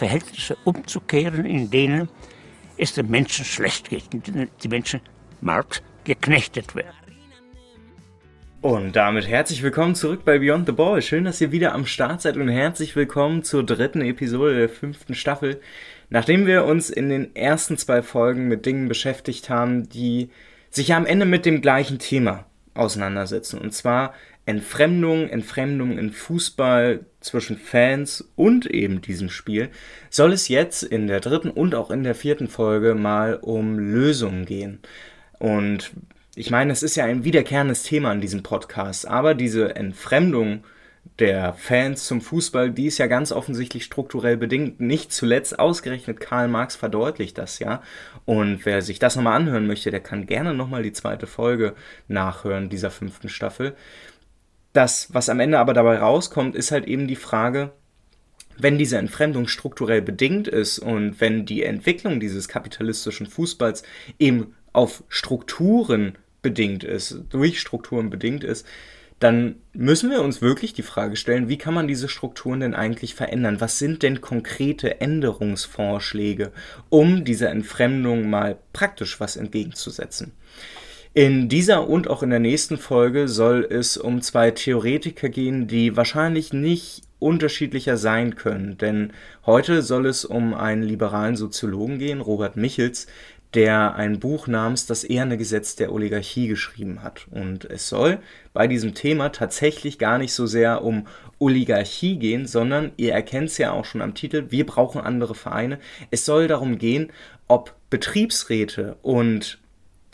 Verhältnisse umzukehren, in denen es den Menschen schlecht geht, in denen die Menschen Marx geknechtet werden. Und damit herzlich willkommen zurück bei Beyond the Ball. Schön, dass ihr wieder am Start seid und herzlich willkommen zur dritten Episode der fünften Staffel. Nachdem wir uns in den ersten zwei Folgen mit Dingen beschäftigt haben, die sich ja am Ende mit dem gleichen Thema auseinandersetzen. Und zwar Entfremdung, Entfremdung in Fußball zwischen Fans und eben diesem Spiel, soll es jetzt in der dritten und auch in der vierten Folge mal um Lösungen gehen. Und ich meine, es ist ja ein wiederkehrendes Thema in diesem Podcast, aber diese Entfremdung der Fans zum Fußball, die ist ja ganz offensichtlich strukturell bedingt. Nicht zuletzt ausgerechnet Karl Marx verdeutlicht das ja. Und wer sich das nochmal anhören möchte, der kann gerne nochmal die zweite Folge nachhören dieser fünften Staffel. Das, was am Ende aber dabei rauskommt, ist halt eben die Frage, wenn diese Entfremdung strukturell bedingt ist und wenn die Entwicklung dieses kapitalistischen Fußballs eben auf Strukturen bedingt ist, durch Strukturen bedingt ist, dann müssen wir uns wirklich die Frage stellen, wie kann man diese Strukturen denn eigentlich verändern? Was sind denn konkrete Änderungsvorschläge, um dieser Entfremdung mal praktisch was entgegenzusetzen? In dieser und auch in der nächsten Folge soll es um zwei Theoretiker gehen, die wahrscheinlich nicht unterschiedlicher sein können, denn heute soll es um einen liberalen Soziologen gehen, Robert Michels, der ein Buch namens Das eherne Gesetz der Oligarchie geschrieben hat. Und es soll bei diesem Thema tatsächlich gar nicht so sehr um Oligarchie gehen, sondern ihr erkennt es ja auch schon am Titel, wir brauchen andere Vereine. Es soll darum gehen, ob Betriebsräte und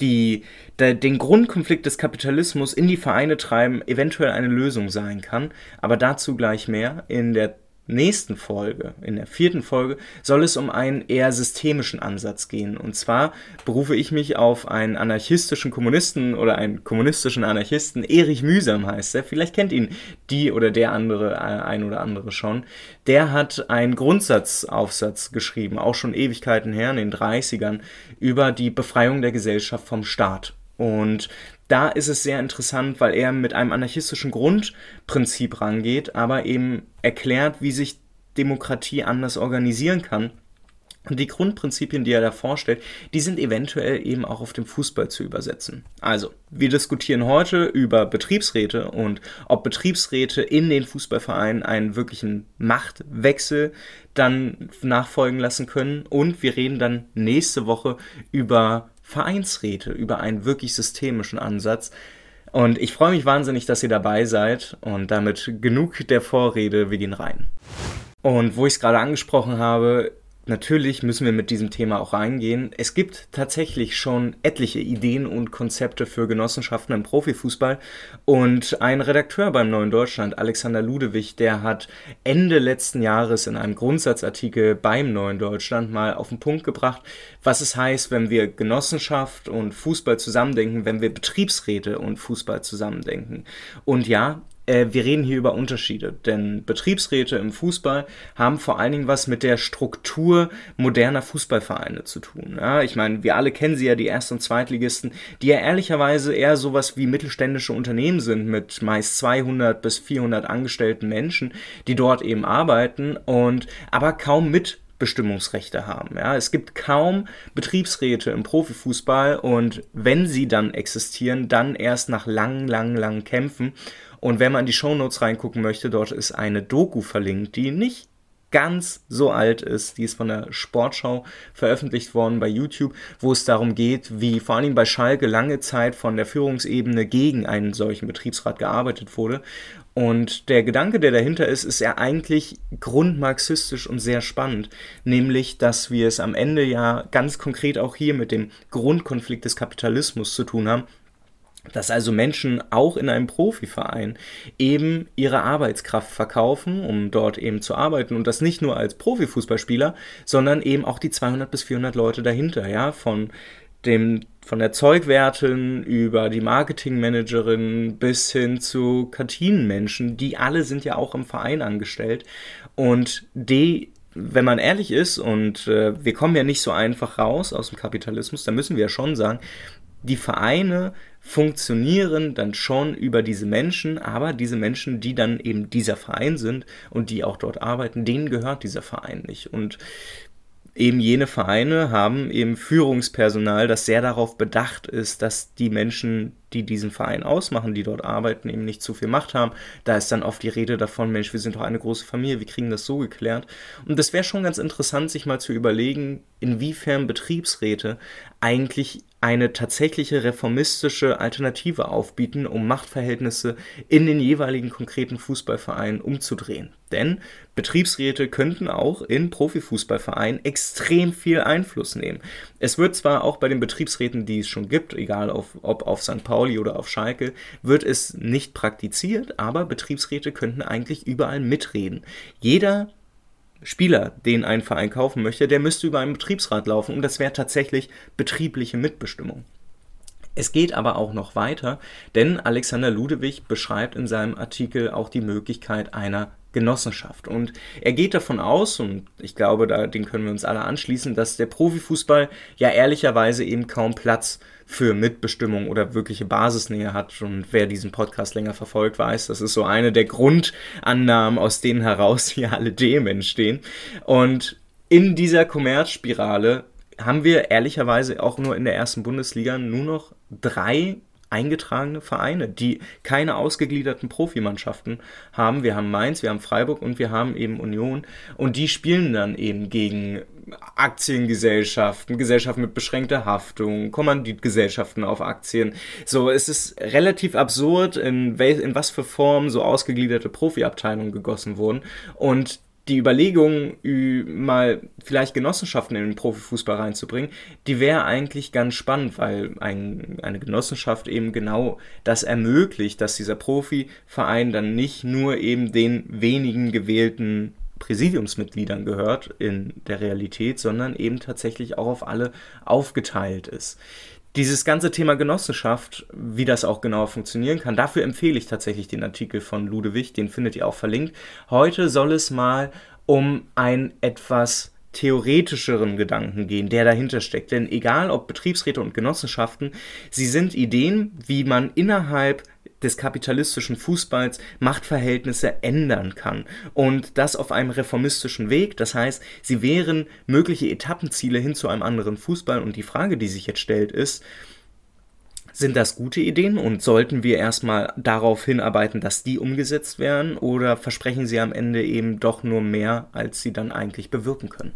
die, der, den Grundkonflikt des Kapitalismus in die Vereine treiben, eventuell eine Lösung sein kann. Aber dazu gleich mehr in der nächsten Folge, in der vierten Folge, soll es um einen eher systemischen Ansatz gehen. Und zwar berufe ich mich auf einen anarchistischen Kommunisten oder einen kommunistischen Anarchisten, Erich Mühsam heißt er. Vielleicht kennt ihn die oder der andere, äh, ein oder andere schon. Der hat einen Grundsatzaufsatz geschrieben, auch schon Ewigkeiten her, in den 30ern, über die Befreiung der Gesellschaft vom Staat. Und da ist es sehr interessant, weil er mit einem anarchistischen Grundprinzip rangeht, aber eben erklärt, wie sich Demokratie anders organisieren kann. Und die Grundprinzipien, die er da vorstellt, die sind eventuell eben auch auf dem Fußball zu übersetzen. Also, wir diskutieren heute über Betriebsräte und ob Betriebsräte in den Fußballvereinen einen wirklichen Machtwechsel dann nachfolgen lassen können. Und wir reden dann nächste Woche über Vereinsräte über einen wirklich systemischen Ansatz. Und ich freue mich wahnsinnig, dass ihr dabei seid. Und damit genug der Vorrede, wir gehen rein. Und wo ich es gerade angesprochen habe, natürlich müssen wir mit diesem Thema auch reingehen. Es gibt tatsächlich schon etliche Ideen und Konzepte für Genossenschaften im Profifußball. Und ein Redakteur beim Neuen Deutschland, Alexander Ludewig, der hat Ende letzten Jahres in einem Grundsatzartikel beim Neuen Deutschland mal auf den Punkt gebracht, was es heißt, wenn wir Genossenschaft und Fußball zusammendenken, wenn wir Betriebsräte und Fußball zusammendenken. Und ja, äh, wir reden hier über Unterschiede, denn Betriebsräte im Fußball haben vor allen Dingen was mit der Struktur moderner Fußballvereine zu tun. Ja, ich meine, wir alle kennen sie ja, die Erst- und Zweitligisten, die ja ehrlicherweise eher sowas wie mittelständische Unternehmen sind mit meist 200 bis 400 angestellten Menschen, die dort eben arbeiten und aber kaum mit Bestimmungsrechte haben. Ja, es gibt kaum Betriebsräte im Profifußball und wenn sie dann existieren, dann erst nach langen, langen, langen Kämpfen und wenn man in die Shownotes reingucken möchte, dort ist eine Doku verlinkt, die nicht ganz so alt ist. Die ist von der Sportschau veröffentlicht worden bei YouTube, wo es darum geht, wie vor allem bei Schalke lange Zeit von der Führungsebene gegen einen solchen Betriebsrat gearbeitet wurde. Und der Gedanke, der dahinter ist, ist ja eigentlich grundmarxistisch und sehr spannend, nämlich, dass wir es am Ende ja ganz konkret auch hier mit dem Grundkonflikt des Kapitalismus zu tun haben dass also Menschen auch in einem Profiverein eben ihre Arbeitskraft verkaufen, um dort eben zu arbeiten. Und das nicht nur als Profifußballspieler, sondern eben auch die 200 bis 400 Leute dahinter, ja, von dem von der Zeugwertin über die Marketingmanagerin bis hin zu Kantinenmenschen, die alle sind ja auch im Verein angestellt. Und die wenn man ehrlich ist, und äh, wir kommen ja nicht so einfach raus aus dem Kapitalismus, da müssen wir ja schon sagen, die Vereine funktionieren dann schon über diese Menschen, aber diese Menschen, die dann eben dieser Verein sind und die auch dort arbeiten, denen gehört dieser Verein nicht. Und eben jene Vereine haben eben Führungspersonal, das sehr darauf bedacht ist, dass die Menschen, die diesen Verein ausmachen, die dort arbeiten, eben nicht zu viel Macht haben. Da ist dann oft die Rede davon, Mensch, wir sind doch eine große Familie, wir kriegen das so geklärt. Und das wäre schon ganz interessant, sich mal zu überlegen, inwiefern Betriebsräte eigentlich eine tatsächliche reformistische Alternative aufbieten, um Machtverhältnisse in den jeweiligen konkreten Fußballvereinen umzudrehen. Denn Betriebsräte könnten auch in Profifußballvereinen extrem viel Einfluss nehmen. Es wird zwar auch bei den Betriebsräten, die es schon gibt, egal auf, ob auf St. Pauli oder auf Schalke, wird es nicht praktiziert, aber Betriebsräte könnten eigentlich überall mitreden. Jeder Spieler, den ein Verein kaufen möchte, der müsste über einen Betriebsrat laufen und das wäre tatsächlich betriebliche Mitbestimmung. Es geht aber auch noch weiter, denn Alexander Ludewig beschreibt in seinem Artikel auch die Möglichkeit einer Genossenschaft. Und er geht davon aus, und ich glaube, da, den können wir uns alle anschließen, dass der Profifußball ja ehrlicherweise eben kaum Platz für Mitbestimmung oder wirkliche Basisnähe hat. Und wer diesen Podcast länger verfolgt, weiß, das ist so eine der Grundannahmen, aus denen heraus hier alle Themen entstehen. Und in dieser Kommerzspirale haben wir ehrlicherweise auch nur in der ersten Bundesliga nur noch drei eingetragene Vereine, die keine ausgegliederten Profimannschaften haben. Wir haben Mainz, wir haben Freiburg und wir haben eben Union und die spielen dann eben gegen Aktiengesellschaften, Gesellschaften mit beschränkter Haftung, Kommanditgesellschaften auf Aktien. So, es ist relativ absurd, in, in was für Form so ausgegliederte Profiabteilungen gegossen wurden und die Überlegung, mal vielleicht Genossenschaften in den Profifußball reinzubringen, die wäre eigentlich ganz spannend, weil ein, eine Genossenschaft eben genau das ermöglicht, dass dieser Profiverein dann nicht nur eben den wenigen gewählten Präsidiumsmitgliedern gehört in der Realität, sondern eben tatsächlich auch auf alle aufgeteilt ist. Dieses ganze Thema Genossenschaft, wie das auch genau funktionieren kann, dafür empfehle ich tatsächlich den Artikel von Ludewig, den findet ihr auch verlinkt. Heute soll es mal um ein etwas theoretischeren Gedanken gehen, der dahinter steckt. Denn egal ob Betriebsräte und Genossenschaften, sie sind Ideen, wie man innerhalb des kapitalistischen Fußballs Machtverhältnisse ändern kann. Und das auf einem reformistischen Weg. Das heißt, sie wären mögliche Etappenziele hin zu einem anderen Fußball. Und die Frage, die sich jetzt stellt, ist, sind das gute Ideen und sollten wir erstmal darauf hinarbeiten, dass die umgesetzt werden oder versprechen sie am Ende eben doch nur mehr, als sie dann eigentlich bewirken können?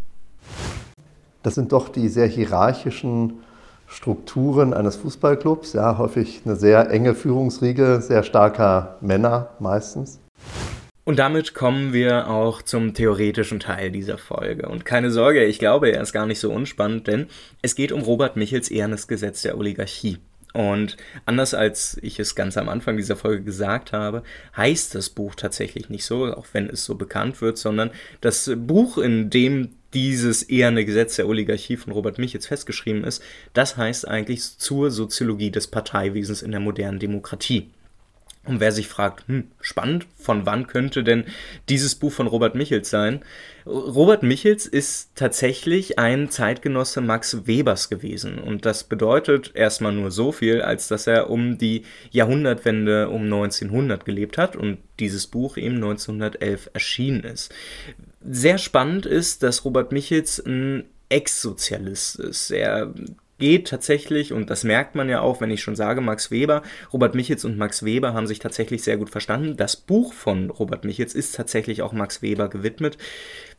Das sind doch die sehr hierarchischen Strukturen eines Fußballclubs, ja, häufig eine sehr enge Führungsriege, sehr starker Männer meistens. Und damit kommen wir auch zum theoretischen Teil dieser Folge. Und keine Sorge, ich glaube, er ist gar nicht so unspannend, denn es geht um Robert Michels ehrenes Gesetz der Oligarchie. Und anders als ich es ganz am Anfang dieser Folge gesagt habe, heißt das Buch tatsächlich nicht so, auch wenn es so bekannt wird, sondern das Buch, in dem dieses eherne Gesetz der Oligarchie von Robert Michels festgeschrieben ist, das heißt eigentlich zur Soziologie des Parteiwesens in der modernen Demokratie. Und wer sich fragt, hm, spannend, von wann könnte denn dieses Buch von Robert Michels sein? Robert Michels ist tatsächlich ein Zeitgenosse Max Webers gewesen. Und das bedeutet erstmal nur so viel, als dass er um die Jahrhundertwende um 1900 gelebt hat und dieses Buch eben 1911 erschienen ist. Sehr spannend ist, dass Robert Michels ein Ex-Sozialist ist. Er geht tatsächlich, und das merkt man ja auch, wenn ich schon sage, Max Weber, Robert Michels und Max Weber haben sich tatsächlich sehr gut verstanden. Das Buch von Robert Michels ist tatsächlich auch Max Weber gewidmet.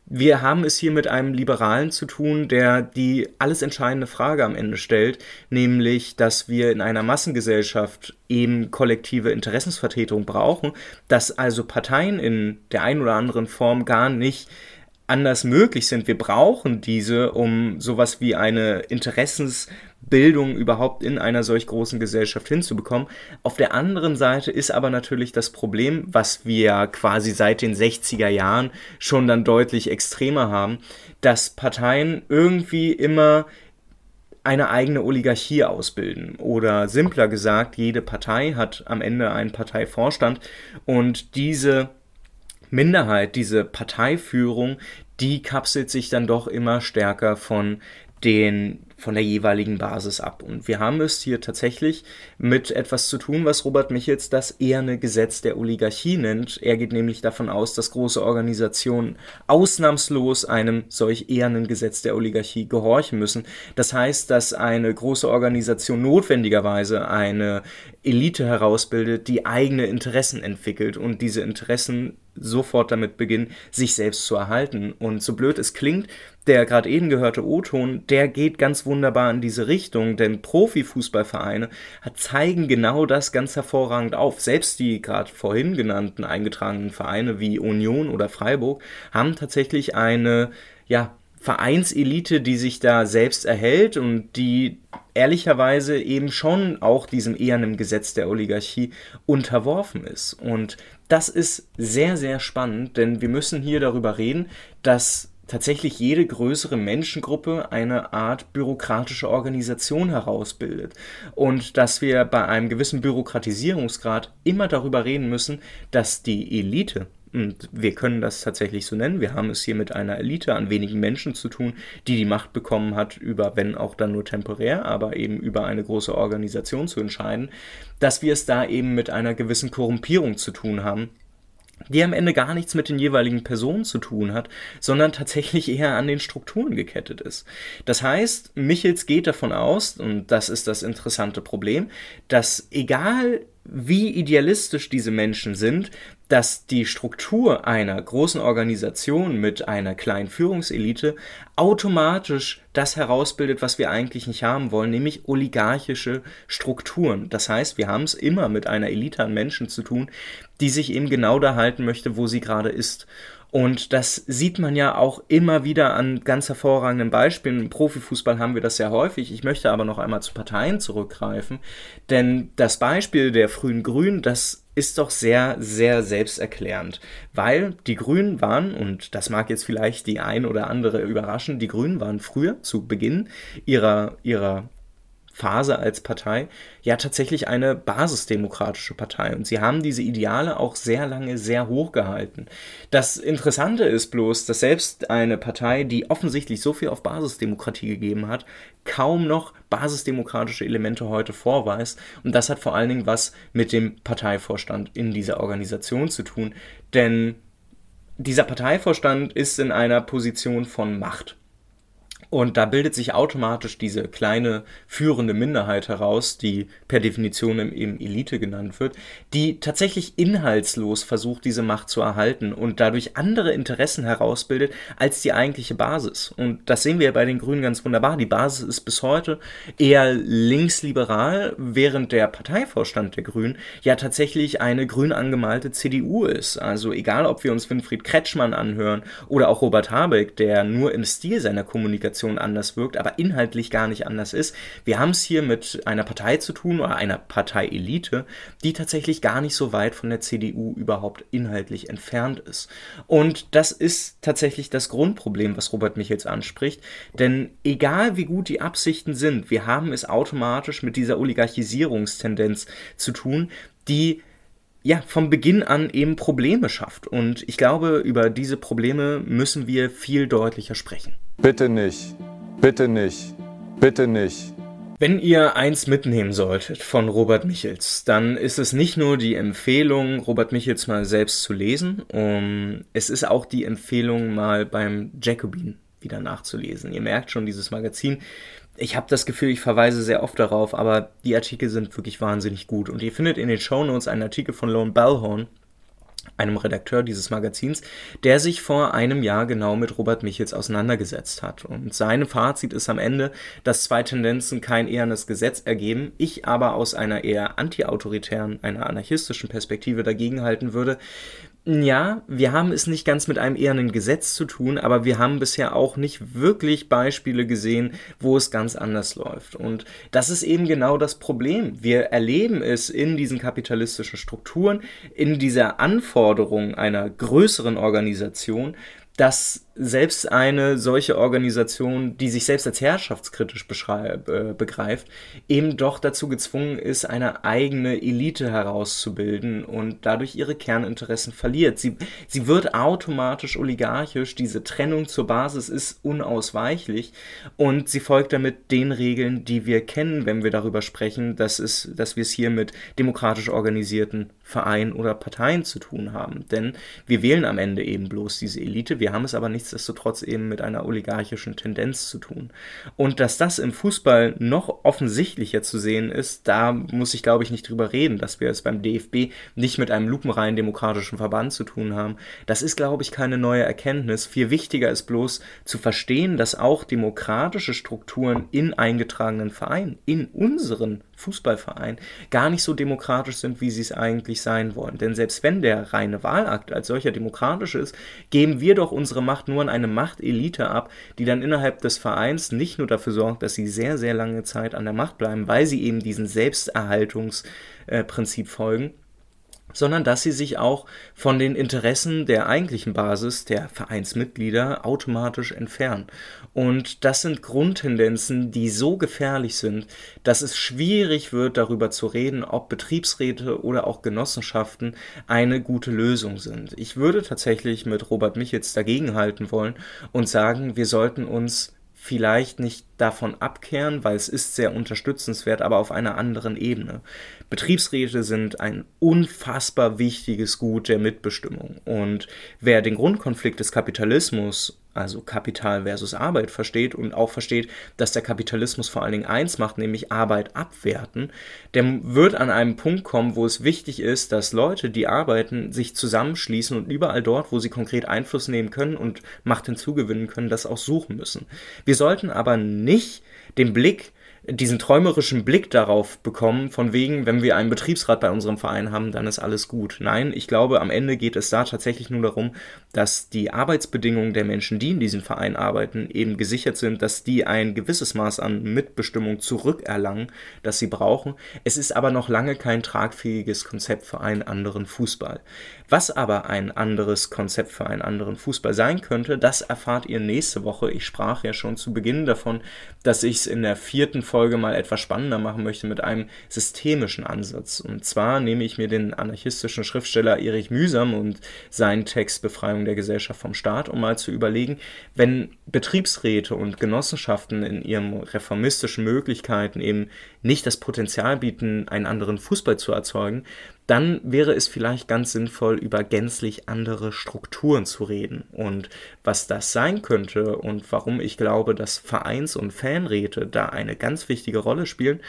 Wir haben es hier mit einem Liberalen zu tun, der die alles entscheidende Frage am Ende stellt, nämlich, dass wir in einer Massengesellschaft eben kollektive Interessensvertretung brauchen, dass also Parteien in der einen oder anderen Form gar nicht anders möglich sind. Wir brauchen diese, um sowas wie eine Interessensbildung überhaupt in einer solch großen Gesellschaft hinzubekommen. Auf der anderen Seite ist aber natürlich das Problem, was wir quasi seit den 60er Jahren schon dann deutlich extremer haben, dass Parteien irgendwie immer eine eigene Oligarchie ausbilden. Oder simpler gesagt, jede Partei hat am Ende einen Parteivorstand und diese Minderheit, diese Parteiführung, die kapselt sich dann doch immer stärker von den von der jeweiligen Basis ab. Und wir haben es hier tatsächlich mit etwas zu tun, was Robert Michels das eherne Gesetz der Oligarchie nennt. Er geht nämlich davon aus, dass große Organisationen ausnahmslos einem solch ehernen Gesetz der Oligarchie gehorchen müssen. Das heißt, dass eine große Organisation notwendigerweise eine Elite herausbildet, die eigene Interessen entwickelt und diese Interessen sofort damit beginnen, sich selbst zu erhalten. Und so blöd es klingt, der gerade eben gehörte O-Ton, der geht ganz wunderbar in diese Richtung, denn Profifußballvereine zeigen genau das ganz hervorragend auf. Selbst die gerade vorhin genannten eingetragenen Vereine wie Union oder Freiburg haben tatsächlich eine, ja, Vereinselite, die sich da selbst erhält und die ehrlicherweise eben schon auch diesem ehernen Gesetz der Oligarchie unterworfen ist. Und das ist sehr, sehr spannend, denn wir müssen hier darüber reden, dass tatsächlich jede größere Menschengruppe eine Art bürokratische Organisation herausbildet. Und dass wir bei einem gewissen Bürokratisierungsgrad immer darüber reden müssen, dass die Elite, und wir können das tatsächlich so nennen. Wir haben es hier mit einer Elite an wenigen Menschen zu tun, die die Macht bekommen hat, über, wenn auch dann nur temporär, aber eben über eine große Organisation zu entscheiden, dass wir es da eben mit einer gewissen Korrumpierung zu tun haben, die am Ende gar nichts mit den jeweiligen Personen zu tun hat, sondern tatsächlich eher an den Strukturen gekettet ist. Das heißt, Michels geht davon aus, und das ist das interessante Problem, dass egal wie idealistisch diese Menschen sind, dass die Struktur einer großen Organisation mit einer kleinen Führungselite automatisch das herausbildet, was wir eigentlich nicht haben wollen, nämlich oligarchische Strukturen. Das heißt, wir haben es immer mit einer Elite an Menschen zu tun, die sich eben genau da halten möchte, wo sie gerade ist. Und das sieht man ja auch immer wieder an ganz hervorragenden Beispielen. Im Profifußball haben wir das sehr häufig. Ich möchte aber noch einmal zu Parteien zurückgreifen, denn das Beispiel der frühen Grünen, das ist doch sehr, sehr selbsterklärend, weil die Grünen waren, und das mag jetzt vielleicht die ein oder andere überraschen, die Grünen waren früher zu Beginn ihrer, ihrer Phase als Partei ja tatsächlich eine basisdemokratische Partei. Und sie haben diese Ideale auch sehr lange sehr hoch gehalten. Das Interessante ist bloß, dass selbst eine Partei, die offensichtlich so viel auf Basisdemokratie gegeben hat, kaum noch basisdemokratische Elemente heute vorweist. Und das hat vor allen Dingen was mit dem Parteivorstand in dieser Organisation zu tun. Denn dieser Parteivorstand ist in einer Position von Macht. Und da bildet sich automatisch diese kleine führende Minderheit heraus, die per Definition eben Elite genannt wird, die tatsächlich inhaltslos versucht, diese Macht zu erhalten und dadurch andere Interessen herausbildet als die eigentliche Basis. Und das sehen wir bei den Grünen ganz wunderbar. Die Basis ist bis heute eher linksliberal, während der Parteivorstand der Grünen ja tatsächlich eine grün angemalte CDU ist. Also egal, ob wir uns Winfried Kretschmann anhören oder auch Robert Habeck, der nur im Stil seiner Kommunikation Kommunikation anders wirkt, aber inhaltlich gar nicht anders ist. Wir haben es hier mit einer Partei zu tun oder einer Parteielite, die tatsächlich gar nicht so weit von der CDU überhaupt inhaltlich entfernt ist. Und das ist tatsächlich das Grundproblem, was Robert Michels anspricht, denn egal wie gut die Absichten sind, wir haben es automatisch mit dieser Oligarchisierungstendenz zu tun, die ja, vom Beginn an eben Probleme schafft. Und ich glaube, über diese Probleme müssen wir viel deutlicher sprechen. Bitte nicht, bitte nicht, bitte nicht. Wenn ihr eins mitnehmen solltet von Robert Michels, dann ist es nicht nur die Empfehlung, Robert Michels mal selbst zu lesen, um, es ist auch die Empfehlung, mal beim Jacobin wieder nachzulesen. Ihr merkt schon, dieses Magazin ich habe das Gefühl, ich verweise sehr oft darauf, aber die Artikel sind wirklich wahnsinnig gut. Und ihr findet in den Show Notes einen Artikel von Lone Bellhorn, einem Redakteur dieses Magazins, der sich vor einem Jahr genau mit Robert Michels auseinandergesetzt hat. Und sein Fazit ist am Ende, dass zwei Tendenzen kein ehernes Gesetz ergeben, ich aber aus einer eher antiautoritären, einer anarchistischen Perspektive dagegenhalten würde, Ja, wir haben es nicht ganz mit einem ehernen Gesetz zu tun, aber wir haben bisher auch nicht wirklich Beispiele gesehen, wo es ganz anders läuft. Und das ist eben genau das Problem. Wir erleben es in diesen kapitalistischen Strukturen, in dieser Anforderung einer größeren Organisation, dass selbst eine solche Organisation, die sich selbst als herrschaftskritisch äh, begreift, eben doch dazu gezwungen ist, eine eigene Elite herauszubilden und dadurch ihre Kerninteressen verliert. Sie, sie wird automatisch oligarchisch, diese Trennung zur Basis ist unausweichlich und sie folgt damit den Regeln, die wir kennen, wenn wir darüber sprechen, dass, es, dass wir es hier mit demokratisch organisierten Vereinen oder Parteien zu tun haben. Denn wir wählen am Ende eben bloß diese Elite, wir haben es aber nicht nichtsdestotrotz eben mit einer oligarchischen Tendenz zu tun. Und dass das im Fußball noch offensichtlicher zu sehen ist, da muss ich glaube ich nicht drüber reden, dass wir es beim DFB nicht mit einem lupenreinen demokratischen Verband zu tun haben. Das ist glaube ich keine neue Erkenntnis. Viel wichtiger ist bloß zu verstehen, dass auch demokratische Strukturen in eingetragenen Vereinen, in unseren Fußballvereinen, gar nicht so demokratisch sind, wie sie es eigentlich sein wollen. Denn selbst wenn der reine Wahlakt als solcher demokratisch ist, geben wir doch unsere Macht nur an eine Machtelite ab, die dann innerhalb des Vereins nicht nur dafür sorgt, dass sie sehr, sehr lange Zeit an der Macht bleiben, weil sie eben diesem Selbsterhaltungsprinzip folgen, sondern dass sie sich auch von den Interessen der eigentlichen Basis der Vereinsmitglieder automatisch entfernen. Und das sind Grundtendenzen, die so gefährlich sind, dass es schwierig wird, darüber zu reden, ob Betriebsräte oder auch Genossenschaften eine gute Lösung sind. Ich würde tatsächlich mit Robert Michels dagegenhalten wollen und sagen, wir sollten uns vielleicht nicht davon abkehren, weil es ist sehr unterstützenswert, aber auf einer anderen Ebene. Betriebsräte sind ein unfassbar wichtiges Gut der Mitbestimmung. Und wer den Grundkonflikt des Kapitalismus also Kapital versus Arbeit versteht und auch versteht, dass der Kapitalismus vor allen Dingen eins macht, nämlich Arbeit abwerten, der wird an einem Punkt kommen, wo es wichtig ist, dass Leute, die arbeiten, sich zusammenschließen und überall dort, wo sie konkret Einfluss nehmen können und Macht hinzugewinnen können, das auch suchen müssen. Wir sollten aber nicht den Blick diesen träumerischen Blick darauf bekommen, von wegen, wenn wir einen Betriebsrat bei unserem Verein haben, dann ist alles gut. Nein, ich glaube, am Ende geht es da tatsächlich nur darum, dass die Arbeitsbedingungen der Menschen, die in diesem Verein arbeiten, eben gesichert sind, dass die ein gewisses Maß an Mitbestimmung zurückerlangen, das sie brauchen. Es ist aber noch lange kein tragfähiges Konzept für einen anderen Fußball. Was aber ein anderes Konzept für einen anderen Fußball sein könnte, das erfahrt ihr nächste Woche. Ich sprach ja schon zu Beginn davon, dass ich es in der vierten Folge mal etwas spannender machen möchte mit einem systemischen Ansatz. Und zwar nehme ich mir den anarchistischen Schriftsteller Erich Mühsam und seinen Text Befreiung der Gesellschaft vom Staat, um mal zu überlegen, wenn Betriebsräte und Genossenschaften in ihren reformistischen Möglichkeiten eben nicht das Potenzial bieten, einen anderen Fußball zu erzeugen, dann wäre es vielleicht ganz sinnvoll, über gänzlich andere Strukturen zu reden. Und was das sein könnte und warum ich glaube, dass Vereins- und Fanräte da eine ganz wichtige Rolle spielen,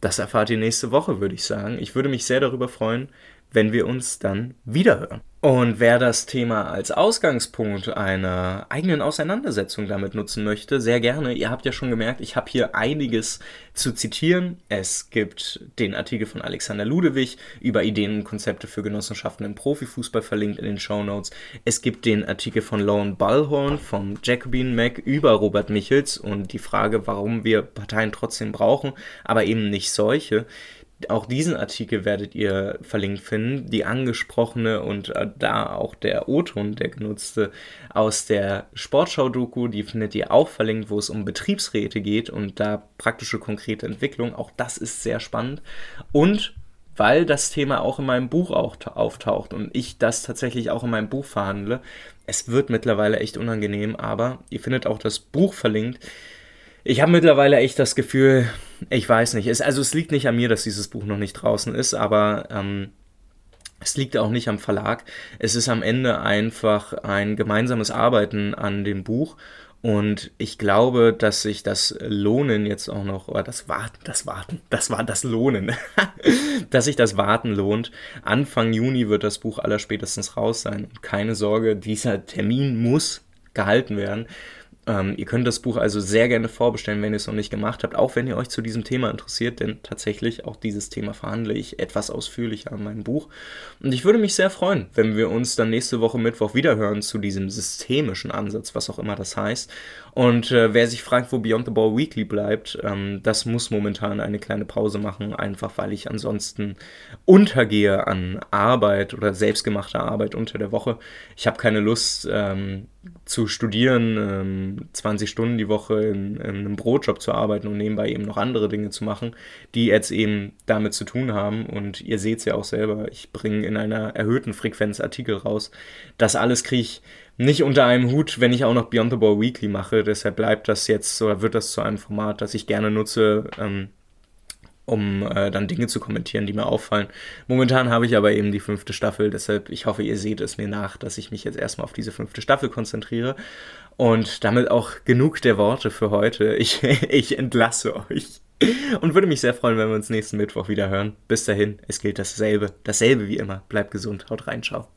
das erfahrt ihr nächste Woche, würde ich sagen. Ich würde mich sehr darüber freuen, wenn wir uns dann wiederhören. Und wer das Thema als Ausgangspunkt einer eigenen Auseinandersetzung damit nutzen möchte, sehr gerne. Ihr habt ja schon gemerkt, ich habe hier einiges zu zitieren. Es gibt den Artikel von Alexander Ludewig über Ideen und Konzepte für Genossenschaften im Profifußball verlinkt in den Show Notes. Es gibt den Artikel von Lone Ballhorn vom Jacobin Mac über Robert Michels und die Frage, warum wir Parteien trotzdem brauchen, aber eben nicht solche. Auch diesen Artikel werdet ihr verlinkt finden. Die angesprochene und äh, da auch der O-Ton, der genutzte aus der Sportschau-Doku, die findet ihr auch verlinkt, wo es um Betriebsräte geht und da praktische konkrete Entwicklung. Auch das ist sehr spannend. Und weil das Thema auch in meinem Buch auch auftaucht und ich das tatsächlich auch in meinem Buch verhandle, es wird mittlerweile echt unangenehm, aber ihr findet auch das Buch verlinkt ich habe mittlerweile echt das Gefühl, ich weiß nicht, es, also es liegt nicht an mir, dass dieses Buch noch nicht draußen ist, aber ähm, es liegt auch nicht am Verlag. Es ist am Ende einfach ein gemeinsames Arbeiten an dem Buch. Und ich glaube, dass sich das Lohnen jetzt auch noch, oder das Warten, das Warten, das war das Lohnen, dass sich das Warten lohnt. Anfang Juni wird das Buch allerspätestens raus sein. keine Sorge, dieser Termin muss gehalten werden. Ähm, ihr könnt das Buch also sehr gerne vorbestellen, wenn ihr es noch nicht gemacht habt, auch wenn ihr euch zu diesem Thema interessiert, denn tatsächlich auch dieses Thema verhandle ich etwas ausführlicher in meinem Buch. Und ich würde mich sehr freuen, wenn wir uns dann nächste Woche Mittwoch wiederhören zu diesem systemischen Ansatz, was auch immer das heißt. Und äh, wer sich fragt, wo Beyond the Ball Weekly bleibt, ähm, das muss momentan eine kleine Pause machen, einfach weil ich ansonsten untergehe an Arbeit oder selbstgemachter Arbeit unter der Woche. Ich habe keine Lust ähm, zu studieren, ähm, 20 Stunden die Woche in, in, einem Brotjob zu arbeiten und nebenbei eben noch andere Dinge zu machen, die jetzt eben damit zu tun haben. Und ihr seht es ja auch selber, ich bringe in einer erhöhten Frequenz Artikel raus. Das alles kriege ich nicht unter einem Hut, wenn ich auch noch Beyond the Ball Weekly mache. Deshalb bleibt das jetzt oder wird das zu einem Format, das ich gerne nutze, ähm, um äh, dann Dinge zu kommentieren, die mir auffallen. Momentan habe ich aber eben die fünfte Staffel, deshalb ich hoffe, ihr seht es mir nach, dass ich mich jetzt erstmal auf diese fünfte Staffel konzentriere. Und damit auch genug der Worte für heute. Ich, ich entlasse euch. Und würde mich sehr freuen, wenn wir uns nächsten Mittwoch wieder hören. Bis dahin, es gilt dasselbe. Dasselbe wie immer. Bleibt gesund, haut rein, ciao.